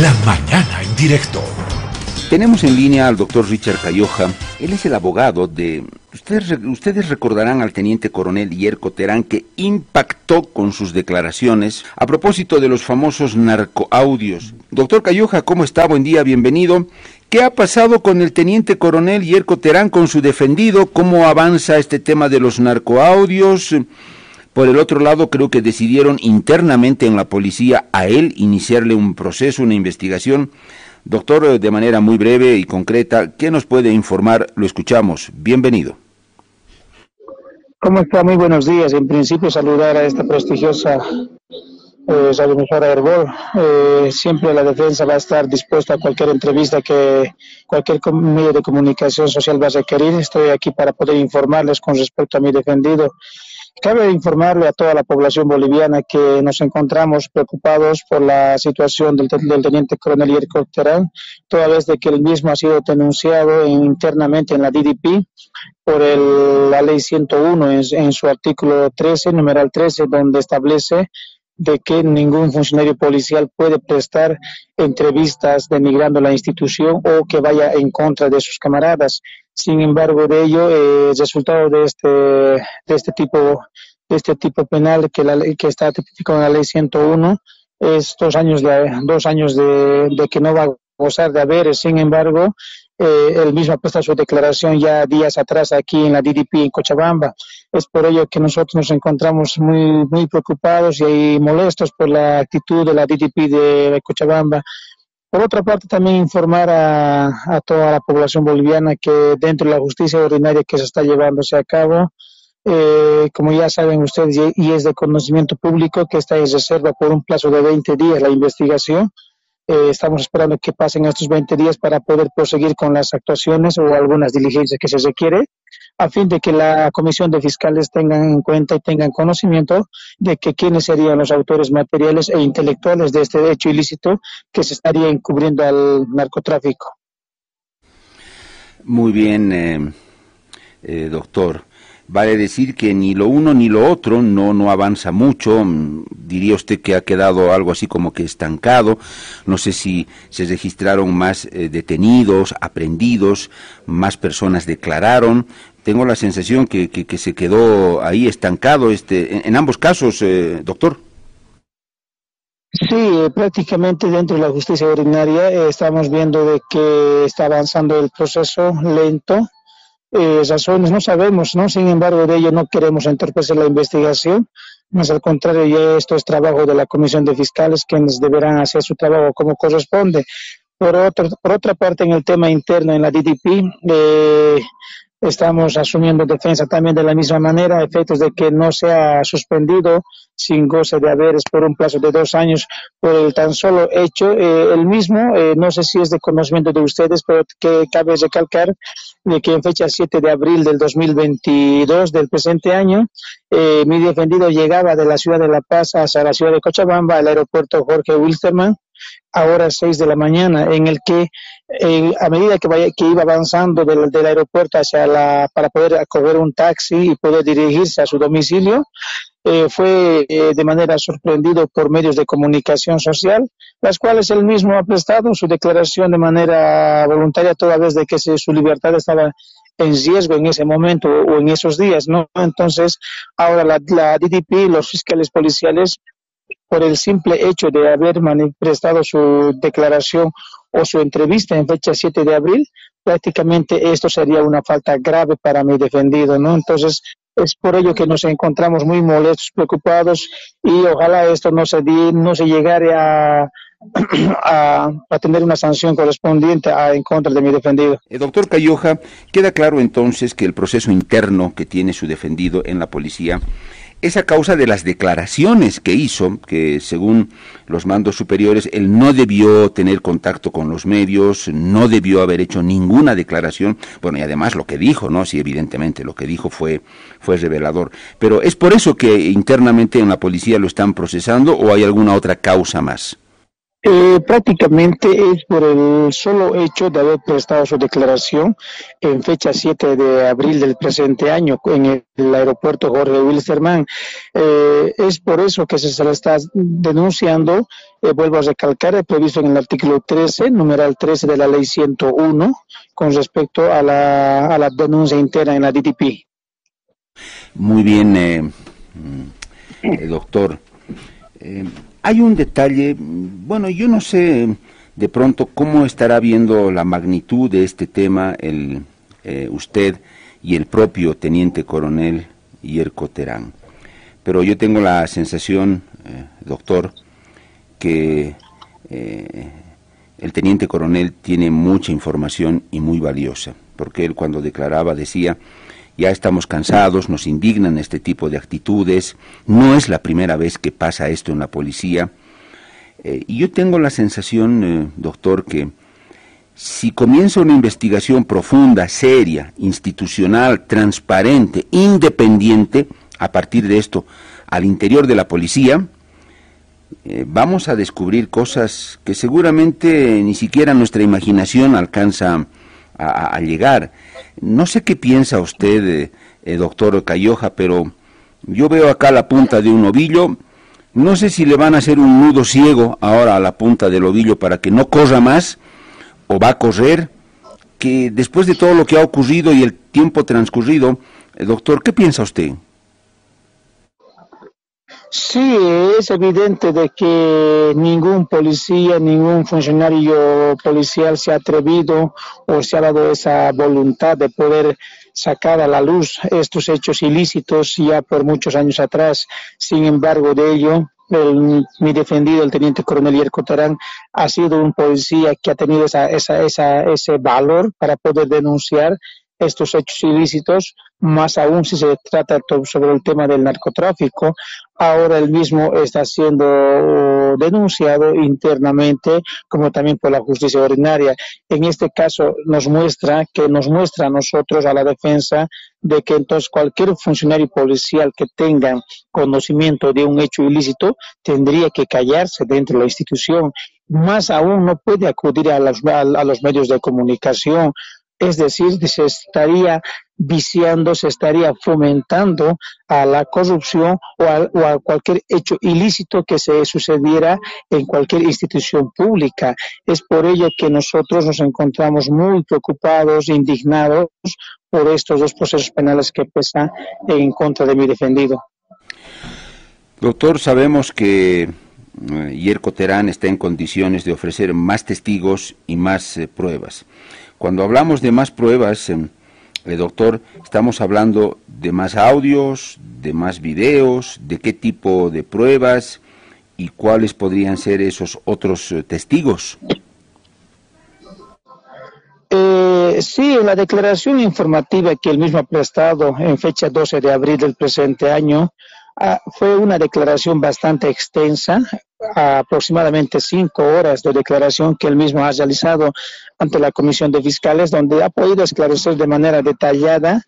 La mañana en directo. Tenemos en línea al doctor Richard Cayoja. Él es el abogado de... Ustedes, ustedes recordarán al teniente coronel Yerko Terán que impactó con sus declaraciones a propósito de los famosos narcoaudios. Doctor Cayoja, ¿cómo está? Buen día, bienvenido. ¿Qué ha pasado con el teniente coronel Yerko Terán, con su defendido? ¿Cómo avanza este tema de los narcoaudios? Por el otro lado, creo que decidieron internamente en la policía a él iniciarle un proceso, una investigación. Doctor, eh, de manera muy breve y concreta, ¿qué nos puede informar? Lo escuchamos. Bienvenido. ¿Cómo está? Muy buenos días. En principio, saludar a esta prestigiosa eh, Herbol. Eh, siempre la defensa va a estar dispuesta a cualquier entrevista que cualquier medio de comunicación social va a requerir. Estoy aquí para poder informarles con respecto a mi defendido Cabe informarle a toda la población boliviana que nos encontramos preocupados por la situación del, teniente coronel Yerko Terán, toda vez de que el mismo ha sido denunciado internamente en la DDP por la ley 101 en, en su artículo 13, numeral 13, donde establece de que ningún funcionario policial puede prestar entrevistas denigrando la institución o que vaya en contra de sus camaradas. Sin embargo, de ello, eh, el resultado de este, de este tipo, de este tipo penal que, la, que está tipificado en la ley 101 es dos años de, dos años de, de que no va a gozar de haber. Sin embargo, eh, él mismo ha puesto su declaración ya días atrás aquí en la DDP en Cochabamba. Es por ello que nosotros nos encontramos muy, muy preocupados y molestos por la actitud de la DDP de Cochabamba. Por otra parte, también informar a, toda la población boliviana que dentro de la justicia ordinaria que se está llevándose a cabo, eh, como ya saben ustedes y es de conocimiento público que está en reserva por un plazo de 20 días la investigación, eh, estamos esperando que pasen estos 20 días para poder proseguir con las actuaciones o algunas diligencias que se requiere, a fin de que la comisión de fiscales tengan en cuenta y tengan conocimiento de que quiénes serían los autores materiales e intelectuales de este hecho ilícito que se estaría encubriendo al narcotráfico. Muy bien, eh, eh, doctor. Vale decir que ni lo uno ni lo otro no, no avanza mucho. Mm, diría usted que ha quedado algo así como que estancado. No sé si se registraron más eh, detenidos, aprendidos, más personas declararon. Tengo la sensación que, que, se quedó ahí estancado este, en, ambos casos, eh, doctor. Sí, eh, prácticamente dentro de la justicia ordinaria estamos viendo de que está avanzando el proceso lento eh, razones no sabemos, ¿no? Sin embargo, de ello no queremos entorpecer la investigación, más al contrario, ya esto es trabajo de la Comisión de Fiscales, quienes deberán hacer su trabajo como corresponde. Por, otro, por otra parte, en el tema interno, en la DDP, eh, estamos asumiendo defensa también de la misma manera, efectos de que no sea suspendido sin goce de haberes por un plazo de dos años por el tan solo hecho, eh, el mismo, eh, no sé si es de conocimiento de ustedes, pero que cabe recalcar de que en fecha 7 de abril del 2022 del presente año, eh, mi defendido llegaba de la ciudad de La Paz hacia la ciudad de Cochabamba, al aeropuerto Jorge Wilstermann, a horas 6 de la mañana, en el que a medida que, vaya, que iba avanzando del, aeropuerto hacia la, para poder acoger un taxi y poder dirigirse a su domicilio, eh, fue eh, de manera sorprendido por medios de comunicación social, las cuales él mismo ha prestado su declaración de manera voluntaria toda vez de que su libertad estaba en riesgo en ese momento o en esos días, ¿no? Entonces, ahora la, la DDP, los fiscales policiales, por el simple hecho de haber prestado su declaración o su entrevista en fecha 7 de abril, prácticamente esto sería una falta grave para mi defendido, ¿no? Entonces, es por ello que nos encontramos muy molestos, preocupados y ojalá esto no se, di, no se llegare a, a, tener una sanción correspondiente a, en contra de mi defendido. El eh, doctor Cayoja, queda claro entonces que el proceso interno que tiene su defendido en la policía es a causa de las declaraciones que hizo, que según los mandos superiores, él no debió tener contacto con los medios, no debió haber hecho ninguna declaración, bueno, y además lo que dijo, ¿no? Sí, evidentemente, lo que dijo fue, fue revelador. Pero ¿es por eso que internamente en la policía lo están procesando o hay alguna otra causa más? Eh, prácticamente es por el solo hecho de haber prestado su declaración en fecha 7 de abril del presente año en el, aeropuerto Jorge Wilstermann. Eh, es por eso que se, le está denunciando, eh, vuelvo a recalcar, previsto en el artículo 13, numeral 13 de la ley 101, con respecto a la, a la denuncia interna en la DTP. Muy bien, mm, doctor. Hay un detalle, bueno, yo no sé de pronto cómo estará viendo la magnitud de este tema el, eh, usted y el propio teniente coronel Yerko Terán. Pero yo tengo la sensación, eh, doctor, que eh, el teniente coronel tiene mucha información y muy valiosa, porque él cuando declaraba decía, ya estamos cansados, nos indignan este tipo de actitudes, no es la primera vez que pasa esto en la policía. Eh, y yo tengo la sensación, eh, doctor, que si comienza una investigación profunda, seria, institucional, transparente, independiente, a partir de esto, al interior de la policía, eh, vamos a descubrir cosas que seguramente ni siquiera nuestra imaginación alcanza a llegar. No sé qué piensa usted, eh, eh, doctor Cayoja, pero yo veo acá la punta de un ovillo. No sé si le van a hacer un nudo ciego ahora a la punta del ovillo para que no corra más o va a correr. Que después de todo lo que ha ocurrido y el tiempo transcurrido, eh, doctor, ¿qué piensa usted? Sí, es evidente de que ningún policía, ningún funcionario policial se ha atrevido o se ha dado esa voluntad de poder sacar a la luz estos hechos ilícitos ya por muchos años atrás. Sin embargo, de ello, mi defendido, el teniente coronel Yerko Tarán, ha sido un policía que ha tenido esa, esa, esa, ese valor para poder denunciar estos hechos ilícitos, más aún si se trata sobre el tema del narcotráfico. Ahora el mismo está siendo denunciado internamente como también por la justicia ordinaria. En este caso nos muestra que nos muestra a nosotros, a la defensa, de que entonces cualquier funcionario policial que tenga conocimiento de un hecho ilícito tendría que callarse dentro de la institución. Más aún no puede acudir a los, a los medios de comunicación es decir, se estaría viciando, se estaría fomentando a la corrupción o a, cualquier hecho ilícito que se sucediera en cualquier institución pública. Es por ello que nosotros nos encontramos muy preocupados, indignados por estos dos procesos penales que pesan en contra de mi defendido. Doctor, sabemos que eh, Yerko Terán está en condiciones de ofrecer más testigos y más eh, pruebas. Cuando hablamos de más pruebas, eh, eh, doctor, estamos hablando de más audios, de más videos, de qué tipo de pruebas y cuáles podrían ser esos otros eh, testigos. sí, en la declaración informativa que él mismo ha prestado en fecha 12 de abril del presente año, ah, fue una declaración bastante extensa, aproximadamente cinco horas de declaración que él mismo ha realizado ante la Comisión de Fiscales, donde ha podido esclarecer de manera detallada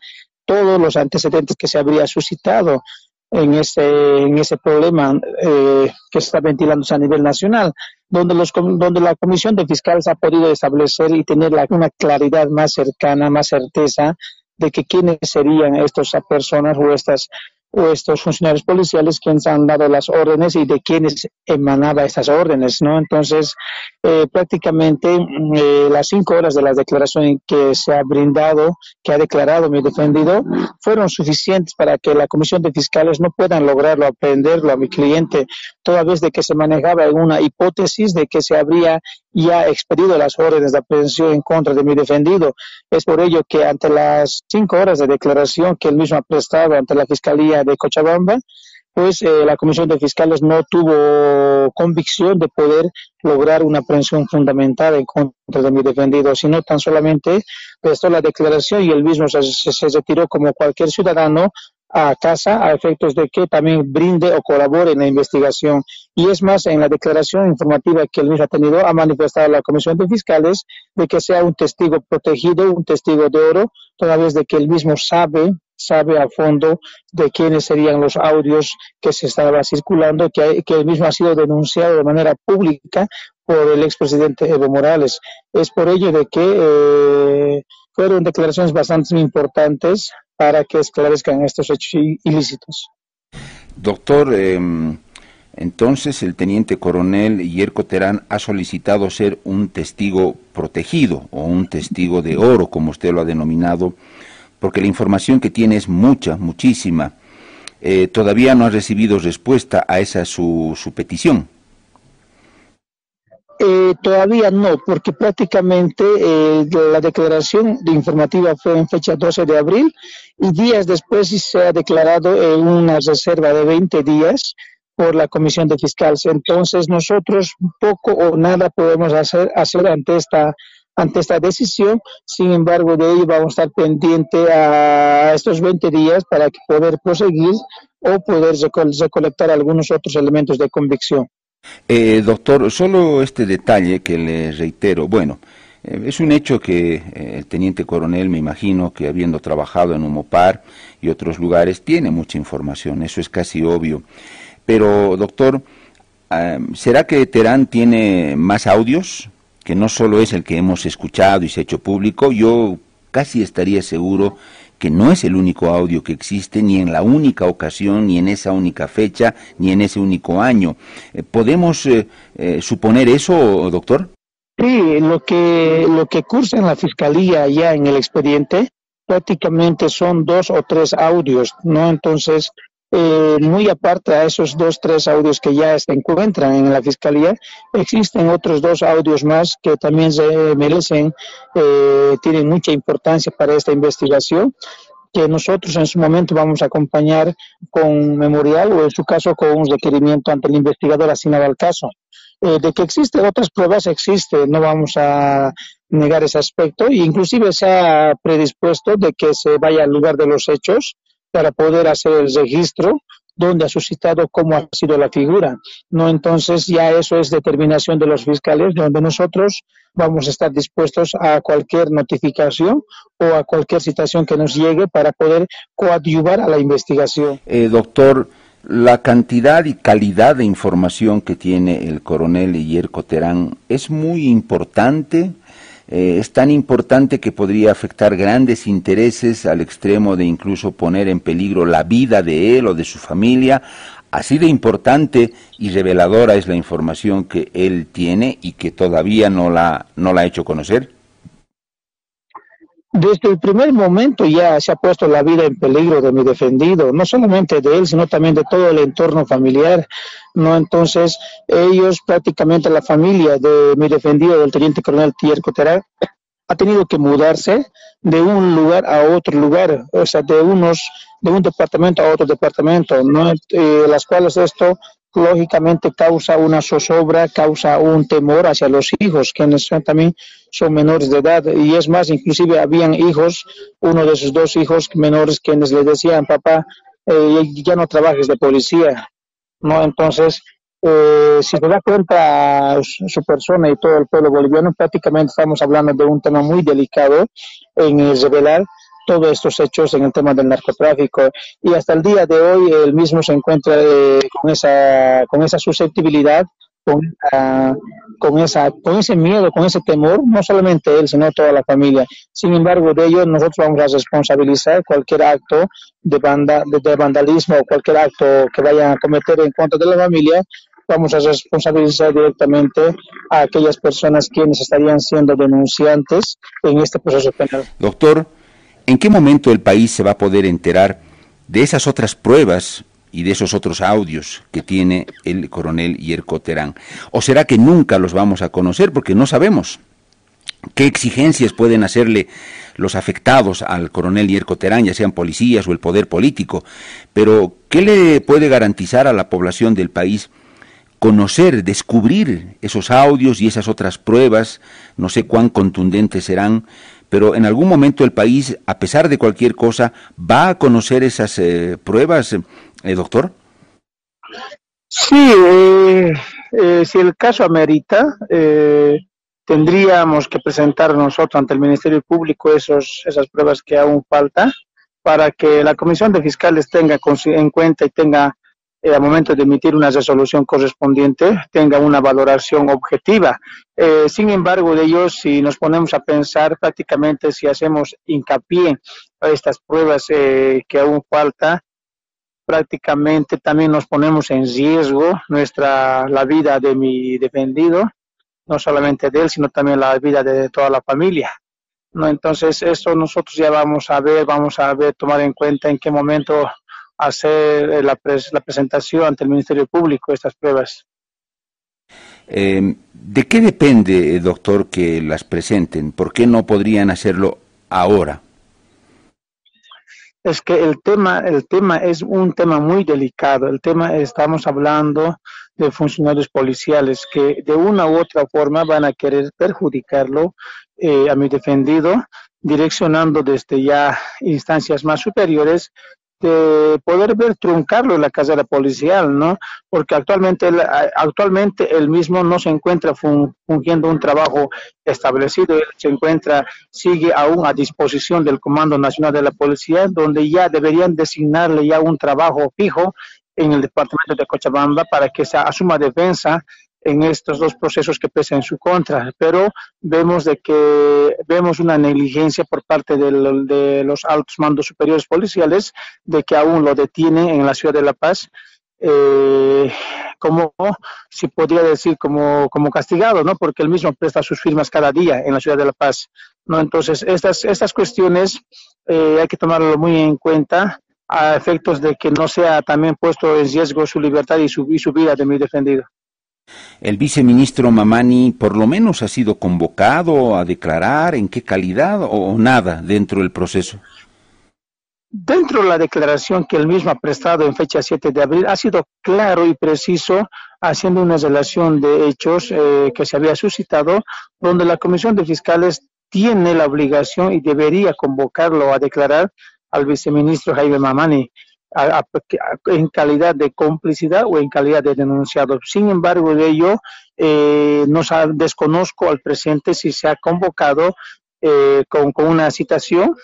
todos los antecedentes que se habría suscitado en ese, en ese problema eh, que está ventilándose a nivel nacional, donde, los, donde la Comisión de Fiscales ha podido establecer y tener una claridad más cercana, más certeza de que quiénes serían estas personas o estas o estos funcionarios policiales quienes han dado las órdenes y de quienes emanaba esas órdenes, ¿no? Entonces, eh, prácticamente mm, eh, las cinco horas de la declaración que se ha brindado, que ha declarado mi defendido, fueron suficientes para que la Comisión de Fiscales no puedan lograrlo, aprenderlo a mi cliente, toda vez de que se manejaba en una hipótesis de que se habría ya expedido las órdenes de aprehensión en contra de mi defendido. Es por ello que ante las cinco horas de declaración que él mismo ha prestado ante la Fiscalía de Cochabamba, pues eh, la Comisión de Fiscales no tuvo convicción de poder lograr una aprehensión fundamental en contra de mi defendido, sino tan solamente prestó la declaración y él mismo se, se retiró como cualquier ciudadano a casa a efectos de que también brinde o colabore en la investigación. Y es más, en la declaración informativa que él mismo ha tenido, ha manifestado la Comisión de Fiscales de que sea un testigo protegido, un testigo de oro, toda vez de que él mismo sabe sabe a fondo de quiénes serían los audios que se estaba circulando, que, que el mismo ha sido denunciado de manera pública por el expresidente Evo Morales. Es por ello de que eh, fueron declaraciones bastante importantes para que esclarezcan estos hechos ilícitos. Doctor, eh, entonces el teniente coronel Yerko Terán ha solicitado ser un testigo protegido o un testigo de oro, como usted lo ha denominado, porque la información que tiene es mucha, muchísima. Eh, todavía no ha recibido respuesta a esa su petición. Eh, todavía no, porque prácticamente eh, la declaración de informativa fue en fecha 12 de abril y días después se ha declarado en una reserva de 20 días por la Comisión de Fiscales. Entonces nosotros poco o nada podemos hacer, ante esta ante esta decisión. Sin embargo, de ello vamos a estar pendiente a estos 20 días para poder proseguir o poder recolectar algunos otros elementos de convicción. Eh, doctor, solo este detalle que le reitero, bueno, eh, es un hecho que eh, el teniente coronel, me imagino que habiendo trabajado en Humopar y otros lugares, tiene mucha información, eso es casi obvio. Pero, doctor, ¿será que Terán tiene más audios? Que no solo es el que hemos escuchado y se ha hecho público, yo casi estaría seguro que no es el único audio que existe, ni en la única ocasión, ni en esa única fecha, ni en ese único año. Eh, ¿Podemos eh, eh, suponer eso, doctor? Sí, lo que, lo que cursa en la fiscalía ya en el expediente prácticamente son dos o tres audios, ¿no? Entonces, eh, muy aparte a esos dos, tres audios que ya se encuentran en la fiscalía, existen otros dos audios más que también se merecen, eh, tienen mucha importancia para esta investigación que nosotros en su momento vamos a acompañar con memorial o en su caso con un requerimiento ante el investigador asignado al caso. Eh, de que existen otras pruebas, existe, no vamos a negar ese aspecto, e inclusive se ha predispuesto de que se vaya al lugar de los hechos para poder hacer el registro donde ha suscitado cómo ha sido la figura. No, entonces ya eso es determinación de los fiscales, donde nosotros vamos a estar dispuestos a cualquier notificación o a cualquier situación que nos llegue para poder coadyuvar a la investigación. Eh, doctor, la cantidad y calidad de información que tiene el coronel Yerko Terán es muy importante eh, es tan importante que podría afectar grandes intereses al extremo de incluso poner en peligro la vida de él o de su familia. Así de importante y reveladora es la información que él tiene y que todavía no la, no la ha hecho conocer. Desde el primer momento ya se ha puesto la vida en peligro de mi defendido, no solamente de él, sino también de todo el entorno familiar. ¿no? Entonces, ellos prácticamente la familia de mi defendido, del teniente coronel Tier Coterá, ha tenido que mudarse de un lugar a otro lugar, o sea, de unos de un departamento a otro departamento, ¿no? Eh, las cuales esto lógicamente causa una zozobra, causa un temor hacia los hijos, quienes también son menores de edad. Y es más, inclusive habían hijos, uno de sus dos hijos menores, quienes le decían, papá, eh, ya no trabajes de policía. ¿no? Entonces, eh, si se da cuenta su persona y todo el pueblo boliviano, prácticamente estamos hablando de un tema muy delicado en revelar todos estos hechos en el tema del narcotráfico y hasta el día de hoy él mismo se encuentra eh, con esa con esa susceptibilidad con, con esa con ese miedo con ese temor no solamente él sino toda la familia sin embargo de ello nosotros vamos a responsabilizar cualquier acto de banda de, vandalismo o cualquier acto que vayan a cometer en contra de la familia vamos a responsabilizar directamente a aquellas personas quienes estarían siendo denunciantes en este proceso penal. Doctor, ¿En qué momento el país se va a poder enterar de esas otras pruebas y de esos otros audios que tiene el coronel Yerko Terán? ¿O será que nunca los vamos a conocer porque no sabemos? ¿Qué exigencias pueden hacerle los afectados al coronel Yerko Terán, ya sean policías o el poder político? Pero, ¿qué le puede garantizar a la población del país conocer, descubrir esos audios y esas otras pruebas? No sé cuán contundentes serán, pero en algún momento el país, a pesar de cualquier cosa, va a conocer esas eh, pruebas, eh, doctor. Sí, eh, si el caso amerita, tendríamos que presentar nosotros ante el Ministerio Público esos, esas pruebas que aún faltan para que la Comisión de Fiscales tenga en cuenta y tenga eh, al momento de emitir una resolución correspondiente, tenga una valoración objetiva. Eh, sin embargo, de ellos, si nos ponemos a pensar prácticamente si hacemos hincapié a estas pruebas eh, que aún falta, prácticamente también nos ponemos en riesgo nuestra la vida de mi defendido, no solamente de él, sino también la vida de toda la familia. ¿no? Entonces, esto nosotros ya vamos a ver, vamos a ver, tomar en cuenta en qué momento hacer eh, la, la presentación ante el Ministerio Público estas pruebas. Eh, ¿De qué depende, doctor, que las presenten? ¿Por qué no podrían hacerlo ahora? Es que el tema, el tema es un tema muy delicado. El tema estamos hablando de funcionarios policiales que de una u otra forma van a querer perjudicarlo eh, a mi defendido, direccionando desde ya instancias más superiores de poder ver truncarlo en la carrera policial, ¿no? Porque actualmente actualmente él mismo no se encuentra fungiendo un trabajo establecido, él se encuentra, sigue aún a disposición del Comando Nacional de la Policía, donde ya deberían designarle ya un trabajo fijo en el departamento de Cochabamba para que se asuma defensa en estos dos procesos que pesan en su contra, pero vemos de que vemos una negligencia por parte de, los altos mandos superiores policiales de que aún lo detienen en la ciudad de La Paz eh, como si podría decir como, como castigado, ¿no? Porque él mismo presta sus firmas cada día en la ciudad de La Paz. Entonces, estas, estas cuestiones eh, hay que tomarlo muy en cuenta a efectos de que no sea también puesto en riesgo su libertad y su, y su vida de mi defendido. El viceministro Mamani por lo menos ha sido convocado a declarar en qué calidad o nada dentro del proceso. Dentro de la declaración que él mismo ha prestado en fecha 7 de abril, ha sido claro y preciso, haciendo una relación de hechos eh, que se había suscitado, donde la Comisión de Fiscales tiene la obligación y debería convocarlo a declarar al viceministro Jaime Mamani en calidad de complicidad o en calidad de denunciado. Sin embargo, de ello, eh, no desconozco al presente si se ha convocado eh, con, una citación.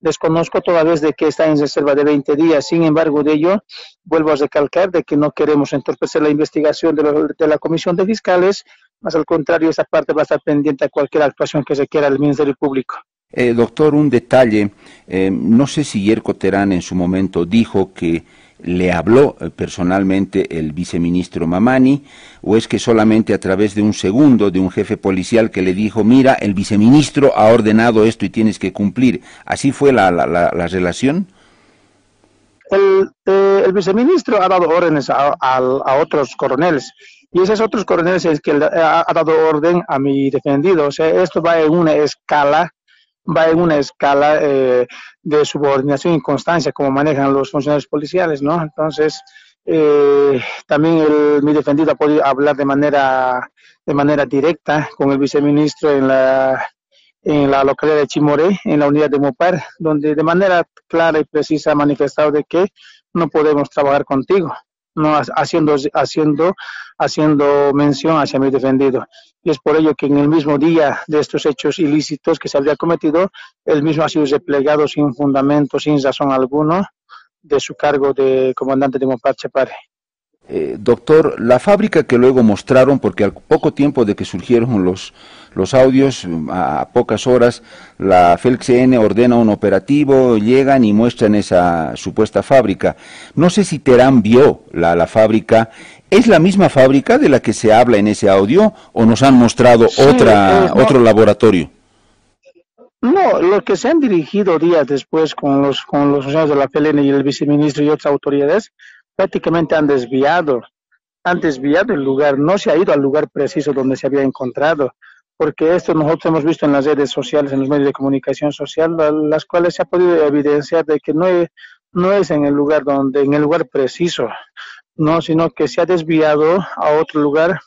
Desconozco toda vez de que está en reserva de 20 días. Sin embargo, de ello, vuelvo a recalcar de que no queremos entorpecer la investigación de, de la Comisión de Fiscales, más al contrario, esa parte va a estar pendiente a cualquier actuación que requiera el Ministerio Público. Eh, doctor, un detalle. Eh, no sé si Yerko Terán en su momento dijo que le habló eh, personalmente el viceministro Mamani o es que solamente a través de un segundo de un jefe policial que le dijo, mira, el viceministro ha ordenado esto y tienes que cumplir. ¿Así fue la, la, la, relación? El, el, viceministro ha dado órdenes a, a, otros coroneles y esos otros coroneles es que ha, ha dado orden a mi defendido. O sea, esto va en una escala va en una escala eh, de subordinación y constancia como manejan los funcionarios policiales, ¿no? Entonces, eh, también el, mi defendido ha podido hablar de manera de manera directa con el viceministro en la en la localidad de Chimoré, en la unidad de Mopar, donde de manera clara y precisa ha manifestado de que no podemos trabajar contigo, no haciendo haciendo haciendo mención hacia mi defendido y es por ello que en el mismo día de estos hechos ilícitos que se habría cometido, él mismo ha sido replegado sin fundamento, sin razón alguno, de su cargo de comandante de Mopache Pare. Eh, doctor, la fábrica que luego mostraron, porque al poco tiempo de que surgieron los, los audios, a, pocas horas, la FELCN ordena un operativo, llegan y muestran esa supuesta fábrica. No sé si Terán vio la, la fábrica ¿Es la misma fábrica de la que se habla en ese audio o nos han mostrado otra, otro laboratorio? No, los que se han dirigido días después con los con los de la PLN y el viceministro y otras autoridades prácticamente han desviado, han desviado el lugar, no se ha ido al lugar preciso donde se había encontrado, porque esto nosotros hemos visto en las redes sociales, en los medios de comunicación social, las cuales se ha podido evidenciar de que no es, no es en el lugar donde, en el lugar preciso no, sino que se ha desviado a otro lugar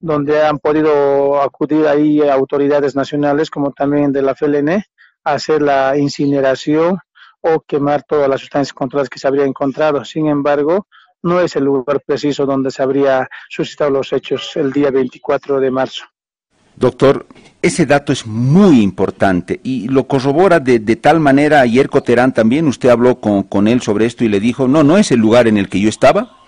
donde han podido acudir ahí autoridades nacionales como también de la FLN a hacer la incineración o quemar todas las sustancias controladas que se habría encontrado. Sin embargo, no es el lugar preciso donde se habría suscitado los hechos el día 24 de marzo. Doctor, ese dato es muy importante y lo corrobora de, tal manera ayer Coterán también, usted habló con, con él sobre esto y le dijo, no, no es el lugar en el que yo estaba.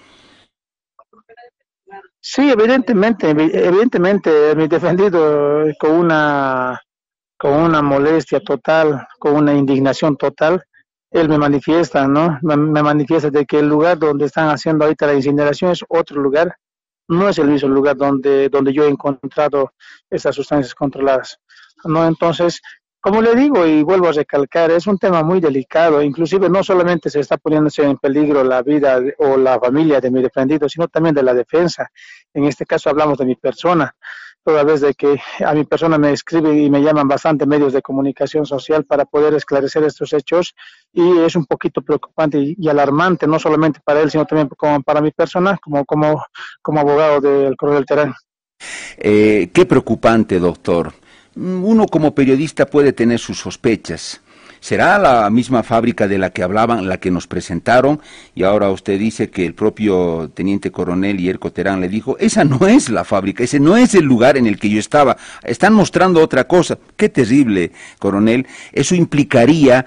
Sí, evidentemente, evidentemente, mi defendido con una, con una molestia total, con una indignación total, él me manifiesta, ¿no? Me, manifiesta de que el lugar donde están haciendo ahorita la incineración es otro lugar, no es el mismo lugar donde, donde yo he encontrado esas sustancias controladas, ¿no? Entonces, como le digo y vuelvo a recalcar, es un tema muy delicado, inclusive no solamente se está poniéndose en peligro la vida o la familia de mi defendido, sino también de la defensa. En este caso hablamos de mi persona, toda vez de que a mi persona me escribe y me llaman bastante medios de comunicación social para poder esclarecer estos hechos y es un poquito preocupante y, alarmante, no solamente para él, sino también como para mi persona, como, como, como abogado del Coronel Terán. Eh, qué preocupante, doctor. Uno como periodista puede tener sus sospechas. ¿Será la misma fábrica de la que hablaban, la que nos presentaron? Y ahora usted dice que el propio teniente coronel Yerko Terán le dijo, esa no es la fábrica, ese no es el lugar en el que yo estaba. Están mostrando otra cosa. Qué terrible, coronel. Eso implicaría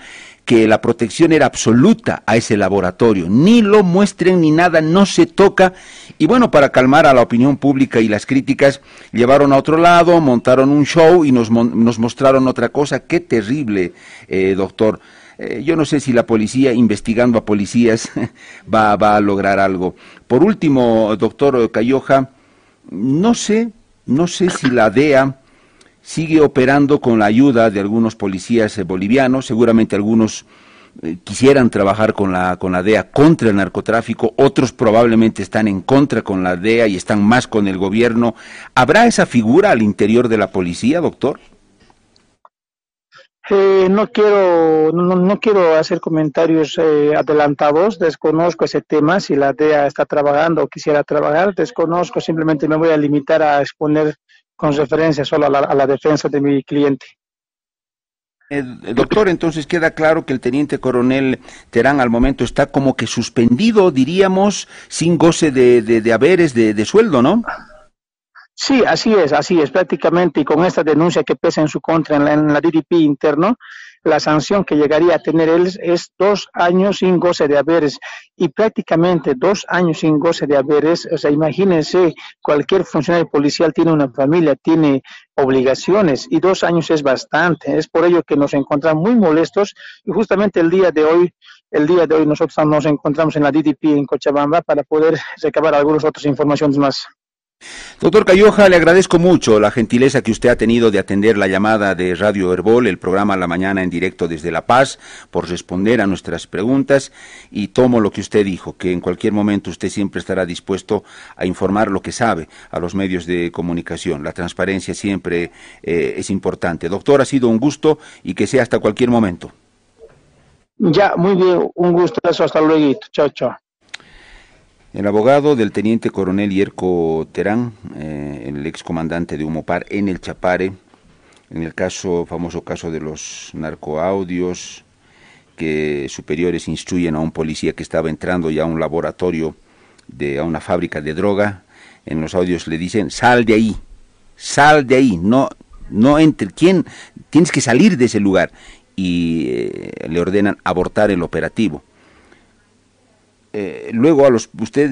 que la protección era absoluta a ese laboratorio. Ni lo muestren ni nada, no se toca. Y bueno, para calmar a la opinión pública y las críticas, llevaron a otro lado, montaron un show y nos, nos mostraron otra cosa. Qué terrible, eh, doctor. Eh, yo no sé si la policía, investigando a policías, va, va a lograr algo. Por último, doctor Cayoja, no sé, no sé si la DEA sigue operando con la ayuda de algunos policías eh, bolivianos, seguramente algunos eh, quisieran trabajar con la, con la DEA contra el narcotráfico, otros probablemente están en contra con la DEA y están más con el gobierno. ¿Habrá esa figura al interior de la policía, doctor? Eh, no quiero no, quiero hacer comentarios adelantados, desconozco ese tema, si la DEA está trabajando o quisiera trabajar, desconozco, simplemente me voy a limitar a exponer con referencia solo a la, defensa de mi cliente. doctor, entonces queda claro que el teniente coronel Terán al momento está como que suspendido, diríamos, sin goce de, de, haberes, de, de, sueldo, ¿no? Sí, así es, así es, prácticamente, y con esta denuncia que pesa en su contra en la, DDP interno, la sanción que llegaría a tener él es dos años sin goce de haberes y prácticamente dos años sin goce de haberes, o sea, imagínense, cualquier funcionario policial tiene una familia, tiene obligaciones y dos años es bastante, es por ello que nos encontramos muy molestos y justamente el día de hoy, el día de hoy nosotros nos encontramos en la DDP en Cochabamba para poder recabar algunas otras informaciones más. Doctor Cayoja, le agradezco mucho la gentileza que usted ha tenido de atender la llamada de Radio Herbol, el programa La Mañana en directo desde La Paz, por responder a nuestras preguntas y tomo lo que usted dijo, que en cualquier momento usted siempre estará dispuesto a informar lo que sabe a los medios de comunicación. La transparencia siempre eh, es importante. Doctor, ha sido un gusto y que sea hasta cualquier momento. Ya, muy bien, un gusto, hasta luego. Chao, chao. El abogado del teniente coronel Yerko Terán, eh, el excomandante de Humopar en el Chapare, en el caso, famoso caso de los narcoaudios, que superiores instruyen a un policía que estaba entrando ya a un laboratorio, de, a una fábrica de droga, en los audios le dicen, sal de ahí, sal de ahí, no, no entre, ¿quién? Tienes que salir de ese lugar. Y eh, le ordenan abortar el operativo eh, luego a los, usted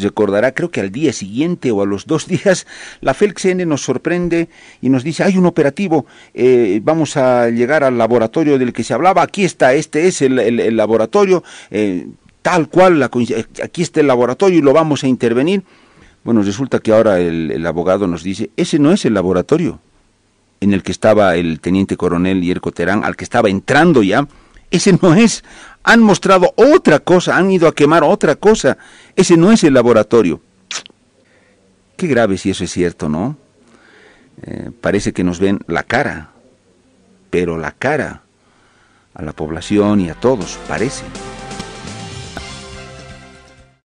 recordará, creo que al día siguiente o a los dos días, la FELXN nos sorprende y nos dice, hay un operativo, eh, vamos a llegar al laboratorio del que se hablaba, aquí está, este es el, laboratorio, eh, tal cual, aquí está el laboratorio y lo vamos a intervenir. Bueno, resulta que ahora el, abogado nos dice, ese no es el laboratorio en el que estaba el teniente coronel Yerko Terán, al que estaba entrando ya, ese no es han mostrado otra cosa, han ido a quemar otra cosa. Ese no es el laboratorio. Qué grave si eso es cierto, ¿no? Eh, parece que nos ven la cara, pero la cara a la población y a todos, parece.